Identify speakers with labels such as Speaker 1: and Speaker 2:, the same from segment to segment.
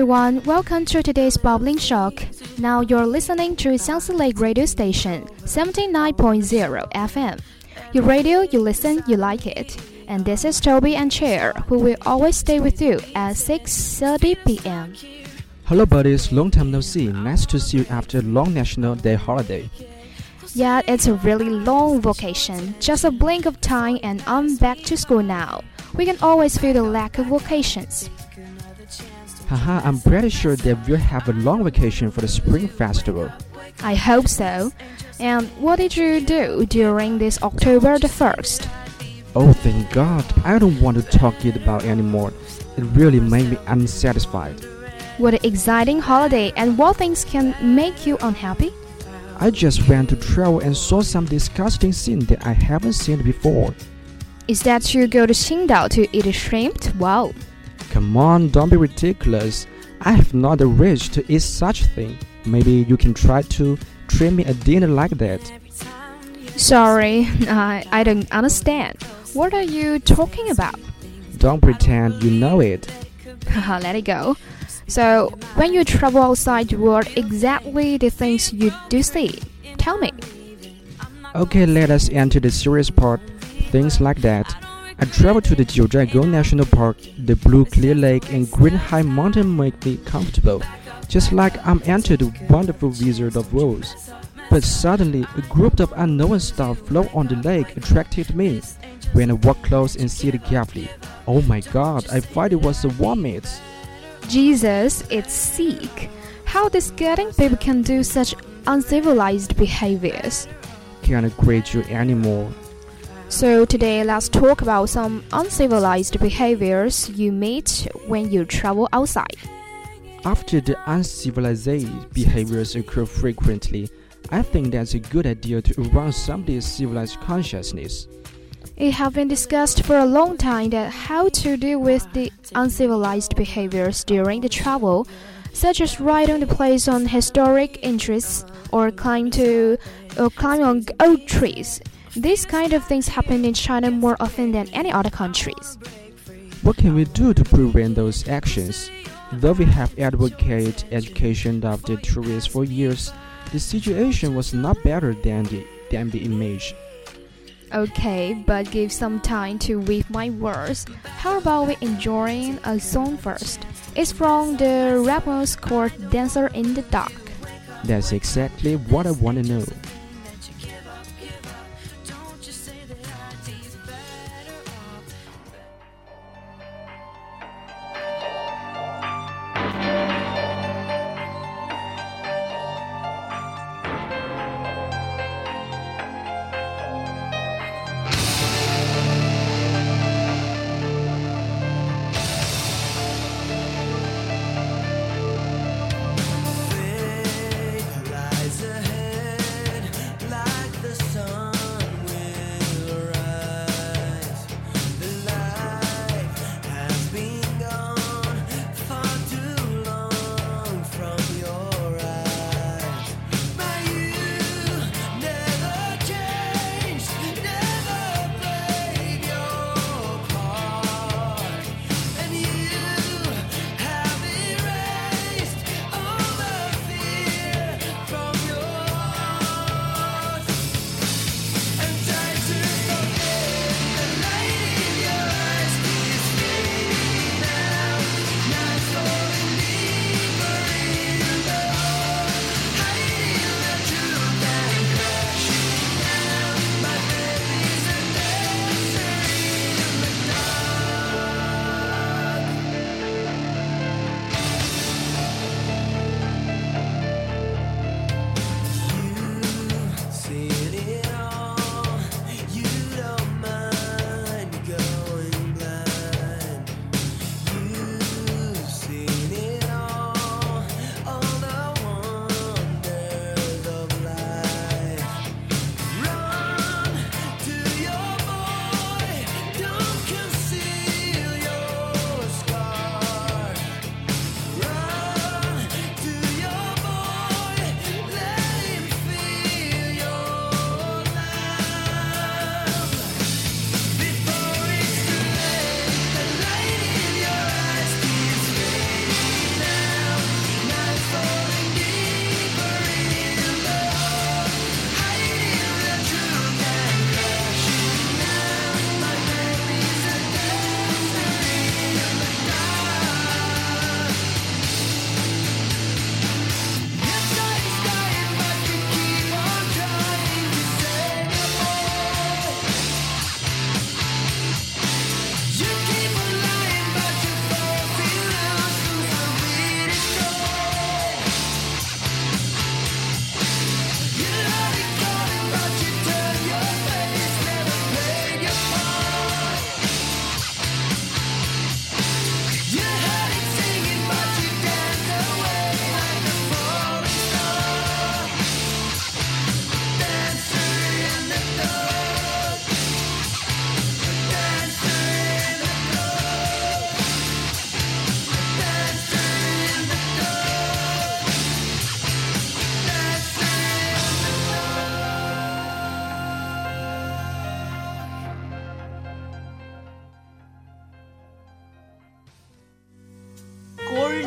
Speaker 1: Everyone, welcome to today's Bubbling Shock. Now you're listening to Xiangsi Lake Radio Station, 79.0 FM. Your radio, you listen, you like it. And this is Tobby and Cheer, who will always stay with you at 6.30 p.m.
Speaker 2: Hello, buddies. Long time no see. Nice to see you after a long National Day holiday.
Speaker 1: Yeah, it's a really long vacation. Just a blink of time and I'm back to school now. We can always feel the lack of vacations.
Speaker 2: Haha, I'm pretty sure that we'll have a long vacation for the Spring Festival.
Speaker 1: I hope so. And what did you do during this October the 1st?
Speaker 2: Oh, thank God. I don't want to talk it about anymore. It really made me unsatisfied.
Speaker 1: What an exciting holiday and what things can make you unhappy?
Speaker 2: I just went to travel and saw some disgusting scene that I haven't seen before.
Speaker 1: Is that you go to Qingdao to eat shrimp? Wow.
Speaker 2: Come on, don't be ridiculous. I have not the wish to eat such thing. Maybe you can try to treat me a dinner like that.
Speaker 1: Sorry, I, I don't understand. What are you talking about?
Speaker 2: Don't pretend you know it.
Speaker 1: Let it go. So, when you travel outside, what exactly the things you do see? Tell me.
Speaker 2: Okay, let us enter the serious part. Things like that. I traveled to the Jiuzhaigou National Park. The blue clear lake and green high mountain make me comfortable, just like I'm entered the wonderful Wizard of Oz. But suddenly, a group of unknown stuff float on the lake attracted me. When I walk close and see it carefully, oh my God! I thought it was a vomit.
Speaker 1: Jesus, it's sick. How these getting people can do such uncivilized behaviors.
Speaker 2: Can't grade you anymore.
Speaker 1: So today let's talk about some uncivilized behaviors you meet when you travel outside.
Speaker 2: After the uncivilized behaviors occur frequently, I think that's a good idea to arouse somebody's civilized consciousness.
Speaker 1: It has been discussed for a long time that how to deal with the uncivilized behaviors during the travel, such as ride on the place on historic interests or climb to or climb on old trees. These kind of things happen in China more often than any other countries.
Speaker 2: What can we do to prevent those actions? Though we have advocated education of the tourists for years, the situation was not better than the, than the image.
Speaker 1: Okay, but give some time to weave my words. How about we enjoying a song first? It's from the Ramos Court Dancer in the Dark.
Speaker 2: That's exactly what I want to know.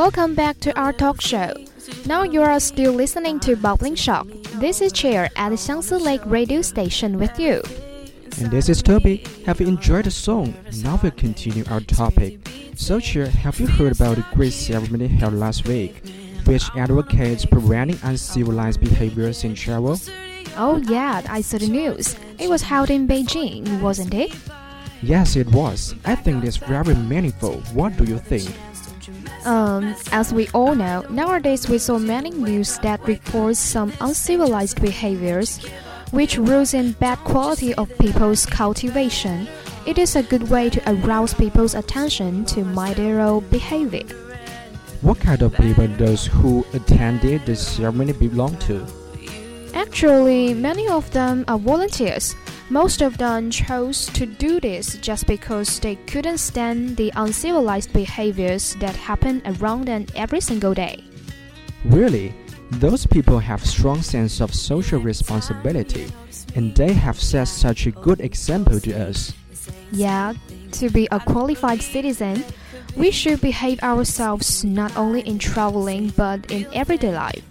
Speaker 1: Welcome back to our talk show. Now you are still listening to Bubbling Shock. This is Cheer at the Xiangsi Lake radio station with you.
Speaker 2: And this is Tobby. Have you enjoyed the song? Now we'll continue our topic. So, Cheer, have you heard about the great ceremony held last week, which advocates preventing uncivilized behaviors in travel?
Speaker 1: Oh yeah, I saw the news. It was held in Beijing, wasn't it?
Speaker 2: Yes, it was. I think it's very meaningful. What do you think?
Speaker 1: Um, as we all know, nowadays we saw many news that reports some uncivilized behaviors, which rules in bad quality of people's cultivation. It is a good way to arouse people's attention to their own behavior.
Speaker 2: What kind of people those who attended the ceremony belong to?
Speaker 1: Actually, many of them are volunteers. Most of them chose to do this just because they couldn't stand the uncivilized behaviors that happen around them every single day.
Speaker 2: Really, those people have strong sense of social responsibility, and they have set such a good example to us.
Speaker 1: Yeah, to be a qualified citizen, we should behave ourselves not only in traveling but in everyday life.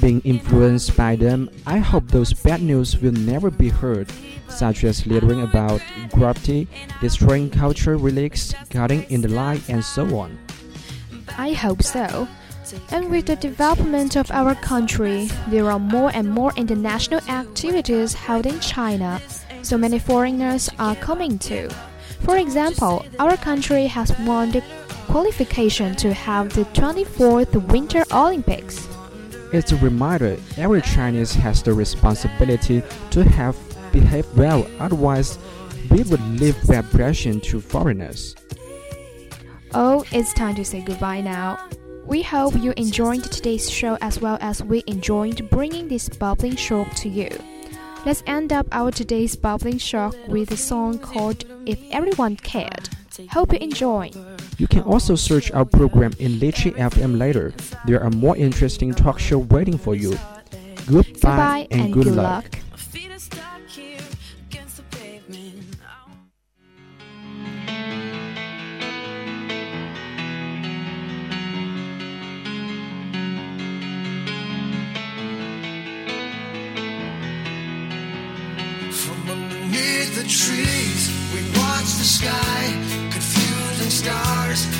Speaker 2: Being influenced by them, I hope those bad news will never be heard, such as littering about graffiti, destroying cultural relics, cutting in the line, and so on.
Speaker 1: I hope so. And with the development of our country, there are more and more international activities held in China, so many foreigners are coming too. For example, our country has won the qualification to have the 24th Winter Olympics.
Speaker 2: It's a reminder every Chinese has the responsibility to have behaved well, otherwise, we would leave bad impression to foreigners.
Speaker 1: Oh, it's time to say goodbye now. We hope you enjoyed today's show as well as we enjoyed bringing this bubbling shock to you. Let's end up our today's bubbling shock with a song called If Everyone Cared. Hope you enjoy.
Speaker 2: You can also search our program in Litchi FM later. There are more interesting talk show waiting for you. Goodbye,
Speaker 1: Goodbye
Speaker 2: and, good, luck.
Speaker 3: feet
Speaker 4: stars